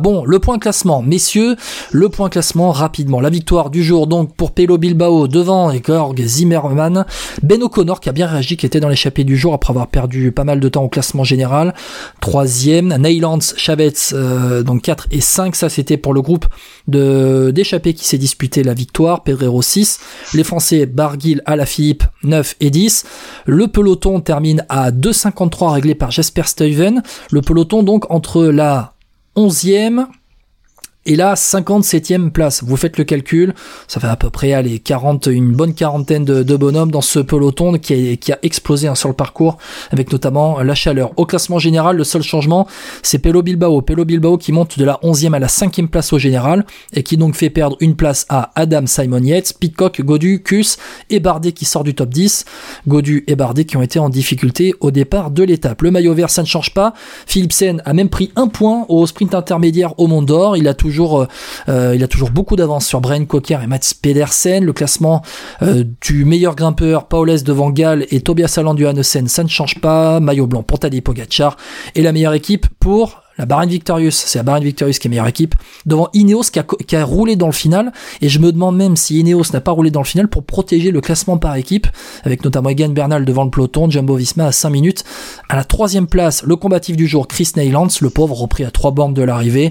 Bon, le point classement, messieurs, le point classement rapidement. La victoire du jour donc pour Pelo Bilbao devant Georg Zimmermann. Ben O'Connor qui a bien réagi, qui était dans l'échappée du jour après avoir perdu pas mal de temps au classement général. Troisième, Neylands, Chavez, euh, donc 4 et 5, ça c'était pour le groupe de d'échappés qui s'est disputé la victoire. Pedrero 6, les Français Barguil, Alaphilippe 9 et 10. Le peloton termine à 2,53 réglé par Jasper Stuyven. Le peloton donc entre la 11e et là, 57e place. Vous faites le calcul, ça fait à peu près allez, 40, une bonne quarantaine de, bonhommes dans ce peloton qui a, explosé hein, sur le parcours, avec notamment la chaleur. Au classement général, le seul changement, c'est Pelo Bilbao. Pelo Bilbao qui monte de la 11e à la 5e place au général, et qui donc fait perdre une place à Adam Simon Yates, Pitcock, Godu, Kus et Bardet qui sort du top 10. Godu et Bardet qui ont été en difficulté au départ de l'étape. Le maillot vert, ça ne change pas. Philipsen a même pris un point au sprint intermédiaire au Mont d'Or. Il a toujours toujours, euh, euh, il a toujours beaucoup d'avance sur Brian Cocker et Mats Pedersen. Le classement euh, du meilleur grimpeur, Paulès devant Gall et Tobias Allan du Hannesen, ça ne change pas. Maillot blanc pour Tadej Pogacar. Et la meilleure équipe pour la Bahrain Victorious, c'est la Bahrain Victorious qui est meilleure équipe, devant Ineos qui a, qui a, roulé dans le final, et je me demande même si Ineos n'a pas roulé dans le final pour protéger le classement par équipe, avec notamment Egan Bernal devant le peloton, Jumbo Visma à 5 minutes. À la troisième place, le combatif du jour, Chris Neylands, le pauvre repris à 3 bornes de l'arrivée,